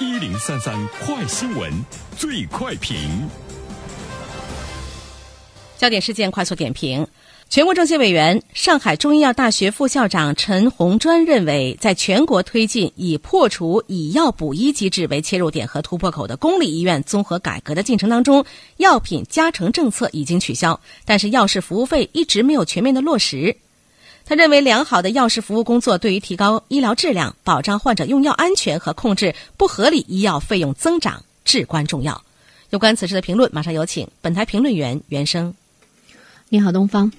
一零三三快新闻，最快评。焦点事件快速点评。全国政协委员、上海中医药大学副校长陈红专认为，在全国推进以破除以药补医机制为切入点和突破口的公立医院综合改革的进程当中，药品加成政策已经取消，但是药事服务费一直没有全面的落实。他认为，良好的药师服务工作对于提高医疗质量、保障患者用药安全和控制不合理医药费用增长至关重要。有关此事的评论，马上有请本台评论员袁生。你好，东方。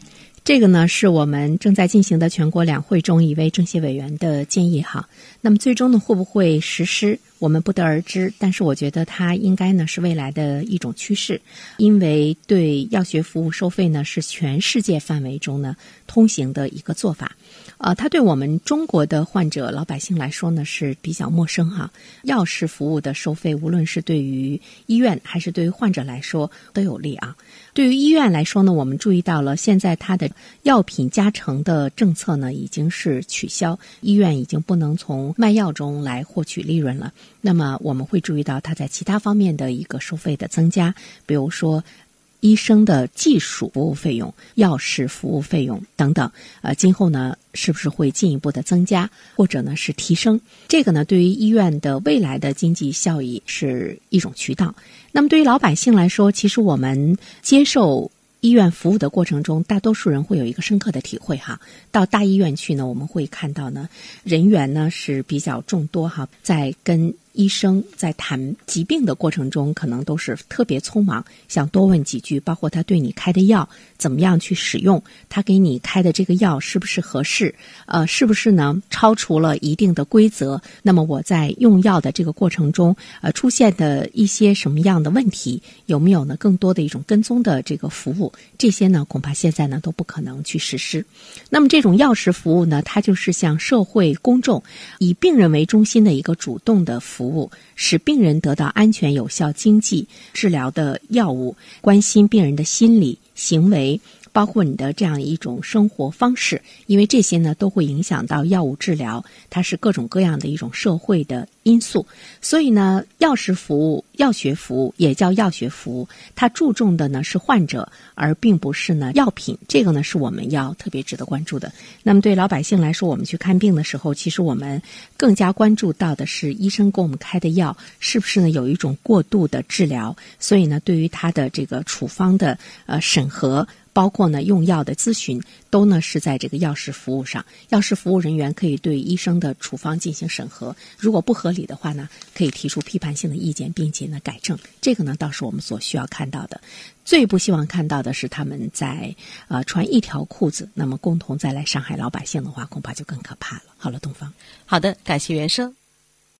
这个呢是我们正在进行的全国两会中一位政协委员的建议哈。那么最终呢会不会实施，我们不得而知。但是我觉得它应该呢是未来的一种趋势，因为对药学服务收费呢是全世界范围中呢通行的一个做法。呃，它对我们中国的患者老百姓来说呢是比较陌生哈。药事服务的收费，无论是对于医院还是对于患者来说都有利啊。对于医院来说呢，我们注意到了，现在它的药品加成的政策呢已经是取消，医院已经不能从卖药中来获取利润了。那么我们会注意到它在其他方面的一个收费的增加，比如说。医生的技术服务费用、药事服务费用等等，呃，今后呢，是不是会进一步的增加，或者呢是提升？这个呢，对于医院的未来的经济效益是一种渠道。那么，对于老百姓来说，其实我们接受医院服务的过程中，大多数人会有一个深刻的体会哈。到大医院去呢，我们会看到呢，人员呢是比较众多哈，在跟。医生在谈疾病的过程中，可能都是特别匆忙，想多问几句，包括他对你开的药怎么样去使用，他给你开的这个药是不是合适，呃，是不是呢超出了一定的规则？那么我在用药的这个过程中，呃，出现的一些什么样的问题，有没有呢更多的一种跟踪的这个服务？这些呢，恐怕现在呢都不可能去实施。那么这种药食服务呢，它就是向社会公众以病人为中心的一个主动的服。服务使病人得到安全有效、经济治疗的药物，关心病人的心理行为。包括你的这样一种生活方式，因为这些呢都会影响到药物治疗，它是各种各样的一种社会的因素。所以呢，药食服务、药学服务也叫药学服务，它注重的呢是患者，而并不是呢药品。这个呢是我们要特别值得关注的。那么对老百姓来说，我们去看病的时候，其实我们更加关注到的是医生给我们开的药是不是呢有一种过度的治疗。所以呢，对于他的这个处方的呃审核。包括呢，用药的咨询都呢是在这个药事服务上，药事服务人员可以对医生的处方进行审核，如果不合理的话呢，可以提出批判性的意见，并且呢改正。这个呢倒是我们所需要看到的。最不希望看到的是他们在呃穿一条裤子，那么共同再来伤害老百姓的话，恐怕就更可怕了。好了，东方，好的，感谢袁生。